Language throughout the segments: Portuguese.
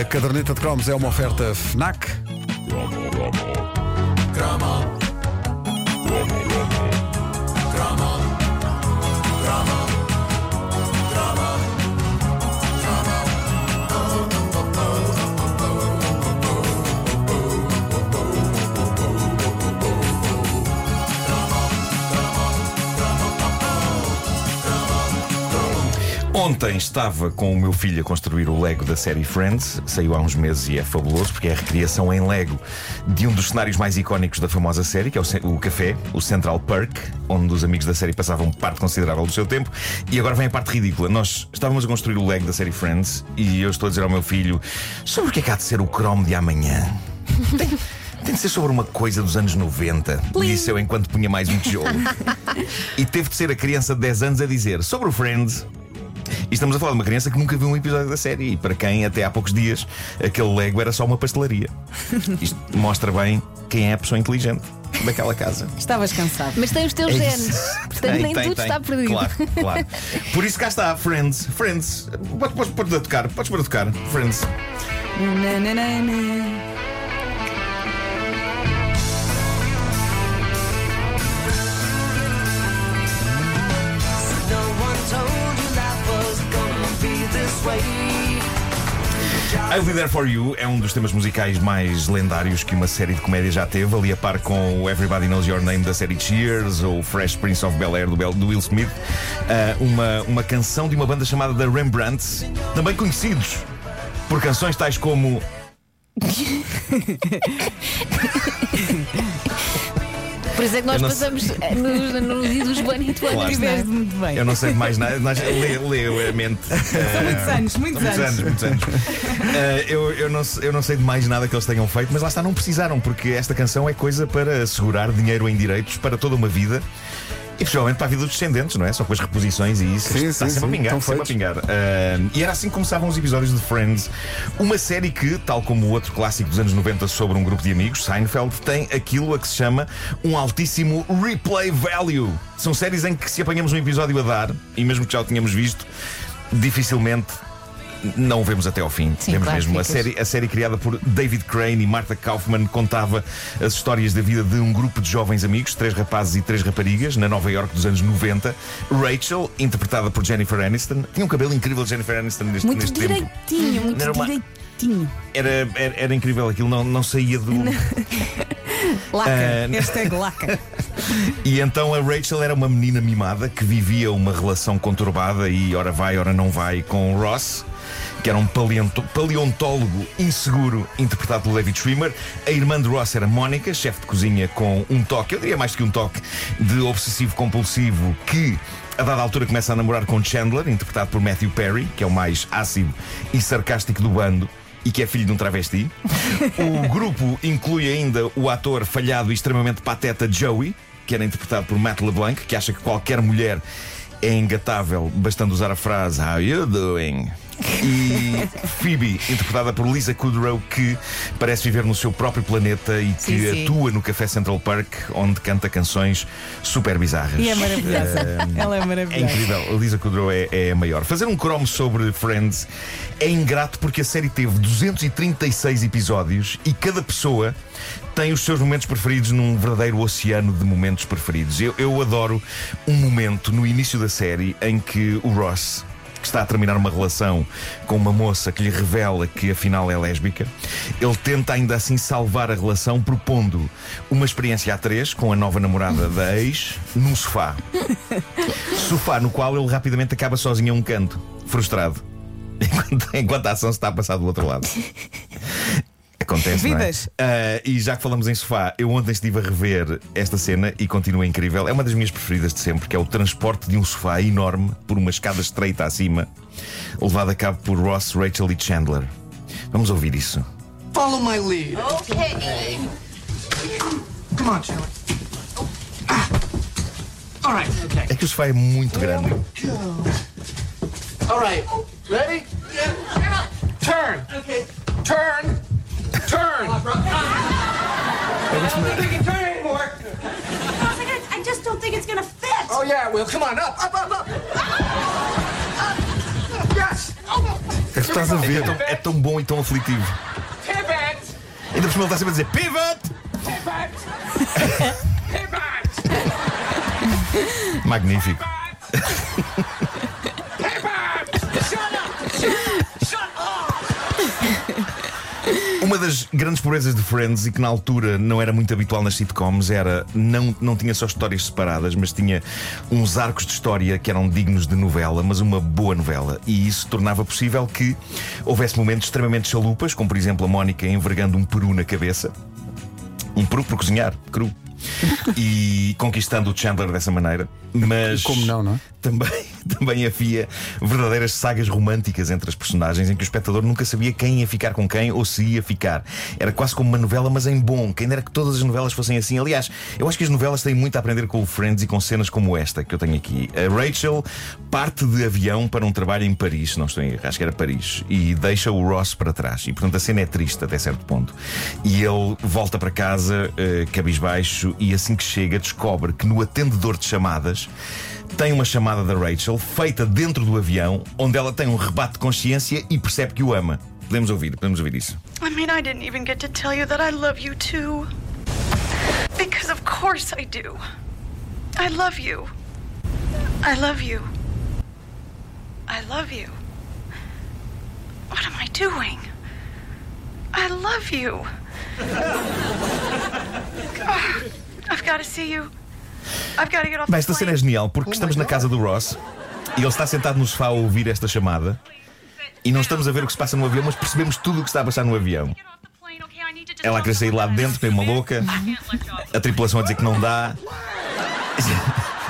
A caderneta de cromos é uma oferta FNAC. Ontem estava com o meu filho a construir o Lego da série Friends. Saiu há uns meses e é fabuloso porque é a recriação em Lego de um dos cenários mais icónicos da famosa série, que é o, o café, o Central Perk, onde os amigos da série passavam parte considerável do seu tempo. E agora vem a parte ridícula. Nós estávamos a construir o Lego da série Friends e eu estou a dizer ao meu filho sobre o que é que há de ser o Chrome de amanhã. Tem, tem de ser sobre uma coisa dos anos 90, disse eu enquanto punha mais um tijolo. e teve de ser a criança de 10 anos a dizer sobre o Friends. E estamos a falar de uma criança que nunca viu um episódio da série e para quem até há poucos dias aquele Lego era só uma pastelaria. Isto mostra bem quem é a pessoa inteligente daquela casa. Estavas cansado. Mas tem os teus É genes. Portanto, Tem, nem tem, tudo tem. está perdido. Claro, claro. Por isso cá está, Friends. Friends. Podes, podes pôr a tocar, podes pôr a tocar. Friends. Na, na, na, I'll Be There For You é um dos temas musicais mais lendários que uma série de comédia já teve, ali a par com o Everybody Knows Your Name da série Cheers ou Fresh Prince of Bel Air do, Bel- do Will Smith. Ah, uma, uma canção de uma banda chamada The Rembrandts, também conhecidos por canções tais como. Por isso é que nós passamos eh, no, no dia dos Twins. Claro. é? Estiveste muito bem. Eu não sei de mais nada, lê, lê a mente. São muitos anos, muitos Muitos anos. anos, muitos anos. Ah, eu, eu, não, eu não sei de mais nada que eles tenham feito, mas lá está, não precisaram, porque esta canção é coisa para assegurar dinheiro em direitos para toda uma vida. E principalmente para a vida dos descendentes, não é? Só com as reposições e isso. Sim, está sim, sempre a sim, pingar, estão sempre a feitos. pingar. Ah, e era assim que começavam os episódios de Friends. Uma série que, tal como o outro clássico dos anos 90 sobre um grupo de amigos, Seinfeld, tem aquilo a que se chama um altíssimo replay value. São séries em que se apanhamos um episódio a dar, e mesmo que já o tínhamos visto, dificilmente não o vemos até ao fim. Sim, Vemos claro, mesmo. A série, a série criada por David Crane e Martha Kaufman contava as histórias da vida de um grupo de jovens amigos, três rapazes e três raparigas, na Nova York dos anos 90. Rachel, interpretada por Jennifer Aniston, tinha um cabelo incrível de Jennifer Aniston neste, Muito neste tempo. direitinho, muito Era uma- direitinho. Era, era, era incrível aquilo, não, não saía do. Laca. Ah, Hashtag laca. E então a Rachel era uma menina mimada que vivia uma relação conturbada e ora vai, ora não vai com o Ross. Que era um paleontólogo inseguro, interpretado pelo David Schwimmer. A irmã de Ross era Mónica, chefe de cozinha com um toque, eu diria mais que um toque, de obsessivo-compulsivo, que a dada altura começa a namorar com Chandler, interpretado por Matthew Perry, que é o mais ácido e sarcástico do bando. E que é filho de um travesti. O grupo inclui ainda o ator falhado e extremamente pateta Joey, que era interpretado por Matt LeBlanc, que acha que qualquer mulher é engatável, bastando usar a frase How you doing? E Phoebe, interpretada por Lisa Kudrow, que parece viver no seu próprio planeta e que Sim, atua no Café Central Park, onde canta canções super bizarras. E é maravilhosa. Ela é É maravilhosa. incrível, a Lisa Kudrow é, é a maior. Fazer um cromo sobre Friends é ingrato porque a série teve 236 episódios e cada pessoa tem os seus momentos preferidos num verdadeiro oceano de momentos preferidos. Eu, eu adoro um momento no início da série em que o Ross. Que está a terminar uma relação com uma moça que lhe revela que afinal é lésbica. Ele tenta ainda assim salvar a relação, propondo uma experiência a três com a nova namorada da ex num sofá. Sofá no qual ele rapidamente acaba sozinho a um canto, frustrado, enquanto, enquanto a ação se está a passar do outro lado. Acontece, não é? Vidas. Ah, e já que falamos em sofá, eu ontem estive a rever esta cena e continua incrível. É uma das minhas preferidas de sempre, que é o transporte de um sofá enorme por uma escada estreita acima, levado a cabo por Ross, Rachel e Chandler. Vamos ouvir isso. Follow my lead. Ok. Come on, Chandler. Ah. All right. Okay. É que o sofá é muito grande. All right. Ready? Yeah. Turn. Okay. Turn. Turn. I don't think we can turn anymore. Oh I just don't think it's gonna fit. Oh yeah, it will. Come on, up, up, up, up. estás a É, ver. é tão bom e tão aflitivo. Pivot! Ainda por cima ele está sempre a dizer pivot! Pivot! Pivot! Magnífico. Uma das grandes pobrezas de Friends e que na altura não era muito habitual nas sitcoms era não, não tinha só histórias separadas, mas tinha uns arcos de história que eram dignos de novela, mas uma boa novela. E isso tornava possível que houvesse momentos extremamente chalupas, como por exemplo a Mónica envergando um peru na cabeça. Um peru por cozinhar, cru. E conquistando o Chandler dessa maneira. Mas Como não, não é? também, também havia verdadeiras sagas românticas entre as personagens em que o espectador nunca sabia quem ia ficar com quem ou se ia ficar. Era quase como uma novela, mas em bom. Quem dera que todas as novelas fossem assim. Aliás, eu acho que as novelas têm muito a aprender com o Friends e com cenas como esta que eu tenho aqui. A Rachel parte de avião para um trabalho em Paris, não estou em erro, acho que era Paris, e deixa o Ross para trás. E portanto a cena é triste até certo ponto. E ele volta para casa, eh, cabisbaixo, e assim que chega, descobre que no atendedor de chamadas tem uma chamada da Rachel feita dentro do avião, onde ela tem um rebate de consciência e percebe que o ama. Podemos ouvir, podemos ouvir isso. I mean, I didn't even get to tell you that I love you too. Because of course I do. I love you. I love you. I love you. What am I doing? I love you. I've got to see you. Bem, esta cena é genial porque estamos na casa do Ross e ele está sentado no sofá a ouvir esta chamada e não estamos a ver o que se passa no avião, mas percebemos tudo o que está a passar no avião. Ela a querer sair lá de dentro, tem uma louca, a tripulação a dizer que não dá.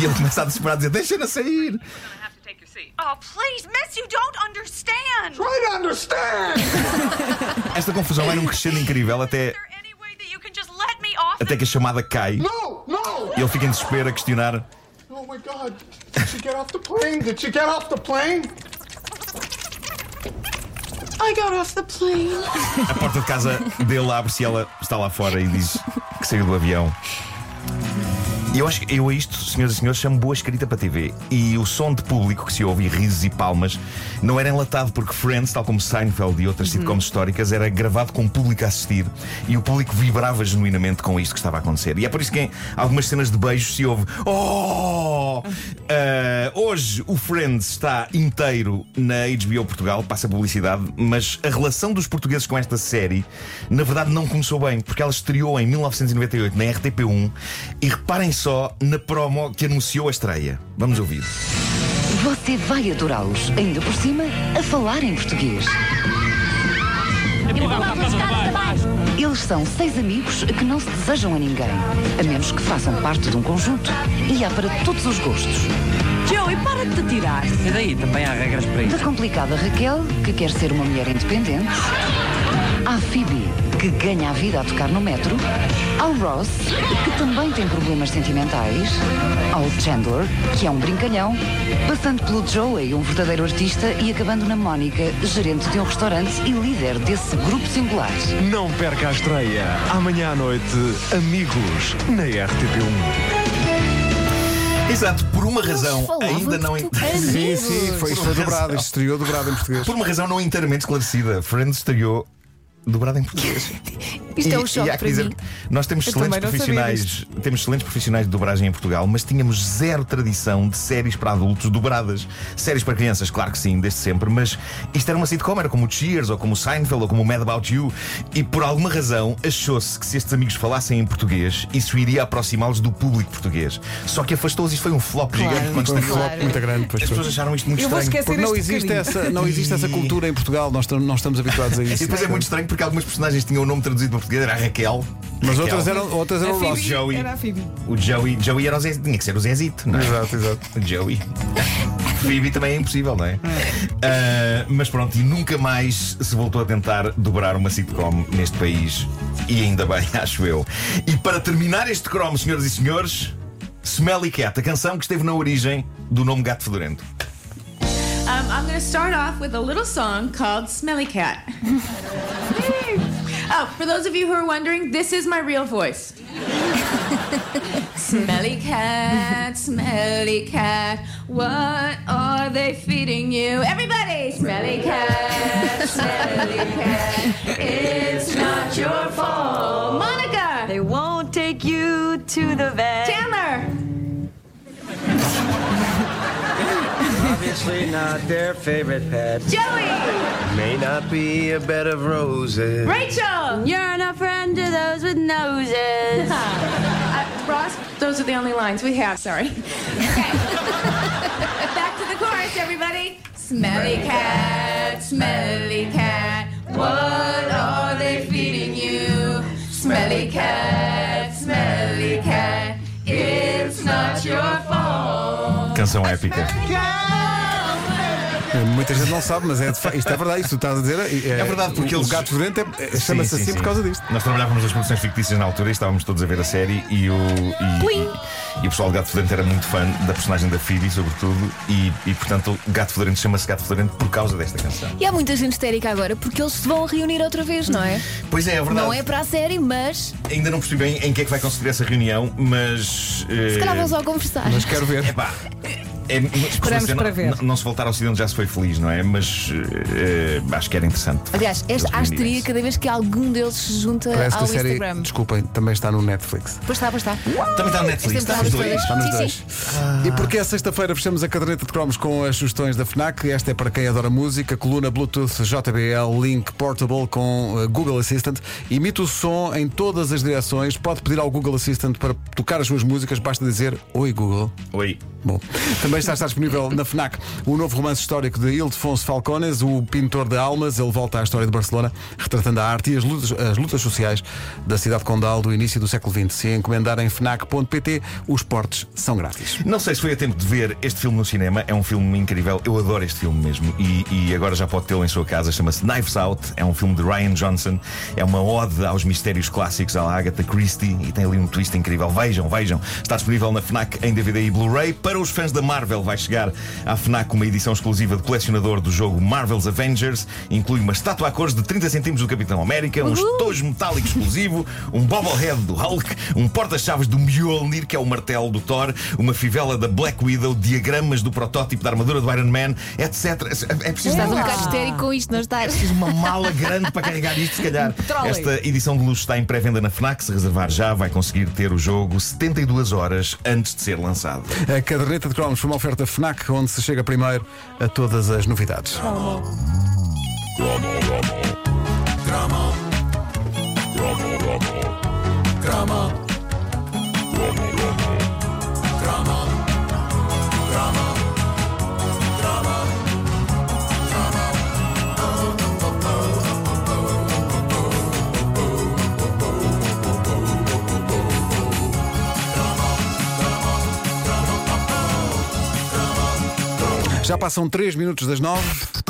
E ele começa a desesperar a dizer: Deixa-na sair. Oh, please, miss, you don't understand. Try to understand! Esta confusão vai num crescendo incrível até, até que a chamada cai No! No! e ele fica em desespero a questionar: Oh my god. Did she get off the plane? Did she get off the plane? I got off the plane. A porta de casa dele abre-se e ela está lá fora e diz que saiu do avião. Eu acho que eu a isto, senhoras e senhores, chamo boa escrita para TV. E o som de público que se ouve, e risos e palmas, não era enlatado porque Friends, tal como Seinfeld e outras sitcoms históricas, era gravado com o público a assistir e o público vibrava genuinamente com isto que estava a acontecer. E é por isso que em algumas cenas de beijos se ouve Oh! Ah, hoje o Friends está inteiro na HBO Portugal, passa publicidade, mas a relação dos portugueses com esta série, na verdade, não começou bem, porque ela estreou em 1998 na RTP1 e reparem só na promo que anunciou a estreia. Vamos ouvir. Você vai adorá-los, ainda por cima, a falar em português. Eles são seis amigos que não se desejam a ninguém, a menos que façam parte de um conjunto. E há para todos os gostos. Joey, para de te tirar. E daí também há regras para Da isso. complicada Raquel, que quer ser uma mulher independente. À Phoebe, que ganha a vida a tocar no metro. Ao Ross, que também tem problemas sentimentais. Ao Chandler, que é um brincalhão. Passando pelo Joey, um verdadeiro artista. E acabando na Mónica, gerente de um restaurante e líder desse grupo singular. Não perca a estreia. Amanhã à noite, Amigos, na RTP1. Exato, por uma razão ainda não. português. Sim, sim, foi, isto foi dobrado, isto estreou dobrado em português. Por uma razão não inteiramente esclarecida, Friends estreou dobrado em português. Isto é um E- choque e para dizer, mim. Nós temos Eu excelentes profissionais, temos excelentes profissionais de dobragem em Portugal, mas tínhamos zero tradição de séries para adultos dobradas. Séries para crianças, claro que sim, desde sempre, mas isto era uma sitcom, era como o Cheers, ou como o Seinfeld, ou como o Mad About You, e por alguma razão achou-se que se estes amigos falassem em português, isso iria aproximá-los do público português. Só que afastou-os, isto foi um flop Claro. gigante quando Foi um flop muito grande. Pois As pessoas acharam isto muito Eu estranho. não existe, essa, não existe essa cultura em Portugal, nós não estamos habituados a E isso. depois é muito estranho porque algumas personagens tinham o nome traduzido para português, era a Raquel. Mas Raquel. outras eram, outras eram A o Joey. Era a Phoebe. O Joey, Joey era o Zé, tinha que ser o Zezito, não é? Exato, exato. O Joey. Phoebe também é impossível, não é? Ah, mas pronto, e nunca mais se voltou a tentar dobrar uma sitcom neste país. E ainda bem, acho eu. E para terminar este cromo, senhoras e senhores, Smelly Cat, a canção que esteve na origem do nome Gato Fedorento. Um, I'm going to start off with a little song called Smelly Cat. oh, for those of you who are wondering, this is my real voice. smelly cat, smelly cat, what are they feeding you? Everybody, smelly cat, smelly cat. Obviously not their favorite pet. Joey! May not be a bed of roses. Rachel! You're not friend to those with noses. Uh, Ross, those are the only lines we have. Sorry. Okay. Back to the chorus, everybody. Smelly cat, smelly cat. What are they feeding you? Smelly cat, smelly cat. It's not your fault. Canção épica. Muita gente não sabe, mas é de fa- isto é verdade, isto que tu estás a dizer. É, É verdade, porque o, eles- o gato fedorento é- é- chama-se Sim, sim, assim sim. por causa disto. Nós trabalhávamos nas produções fictícias na altura e estávamos todos a ver a série e o, e, e o pessoal do Gato Fedorento era muito fã da personagem da Phoebe, sobretudo, e, e portanto o Gato Fedorento chama-se Gato Fedorento por causa desta canção. E há muita gente histérica agora porque eles se vão reunir outra vez, não é? Pois é, é verdade. Não é para a série, mas Ainda não percebi bem em que é que vai consistir essa reunião, mas. se calhar vão só conversar. Mas quero ver. Epá, é, Esperamos para ver. Não, não se voltar ao Ocidente já se foi feliz, não é? Mas eh, acho que era interessante. Aliás, esta asteria cada vez que algum deles se junta Parece que ao a série, Instagram. desculpem, também está no Netflix. Pois está, pois está. Também está no Netflix, está nos dois. Está nos Sim, dois. sim. E porque é sexta-feira fechamos a caderneta de cromos com as sugestões da FNAC. Esta é para quem adora música, coluna Bluetooth JBL Link Portable com uh, Google Assistant. Imita o som em todas as direções. Pode pedir ao Google Assistant para tocar as suas músicas, basta dizer Oi Google. Oi. Bom, também está, disponível na FNAC o novo romance histórico de Ildefonso Falcones, o pintor de almas. Ele volta à história de Barcelona, retratando a arte e as lutas, as lutas sociais da cidade condal do início do século XX. Se encomendarem FNAC.pt, os portes são grátis. Não sei se foi a tempo de ver este filme no cinema. É um filme incrível. Eu adoro este filme mesmo. E, e agora já pode tê-lo em sua casa. Chama-se Knives Out. É um filme de Ryan Johnson. É uma ode aos mistérios clássicos à Agatha Christie. E tem ali um twist incrível. Vejam, vejam. Está disponível na Fnac em DVD e Blu-ray. Para os fãs da Marvel, vai chegar à Fnac uma edição exclusiva de colecionador do jogo Marvel's Avengers. Inclui uma estátua a cores de 30 cm do Capitão América, um estojo metálico explosivo, um bobblehead do Hulk, um porta-chaves do Mjolnir, que é o martelo do Thor, uma fivela da Black Widow, diagramas do protótipo da armadura do Iron Man, etc. É preciso Estás um bocado histérico com isto, não estás? preciso uma mala grande para carregar isto, se calhar. Trolley. Esta edição de luxo está em pré-venda na Fnac. Se reservar já, vai conseguir ter o jogo 72 horas antes de ser lançado. A caderneta de cromos uma oferta FNAC, onde se chega primeiro a todas as novidades. Já passam 3 minutos das 9.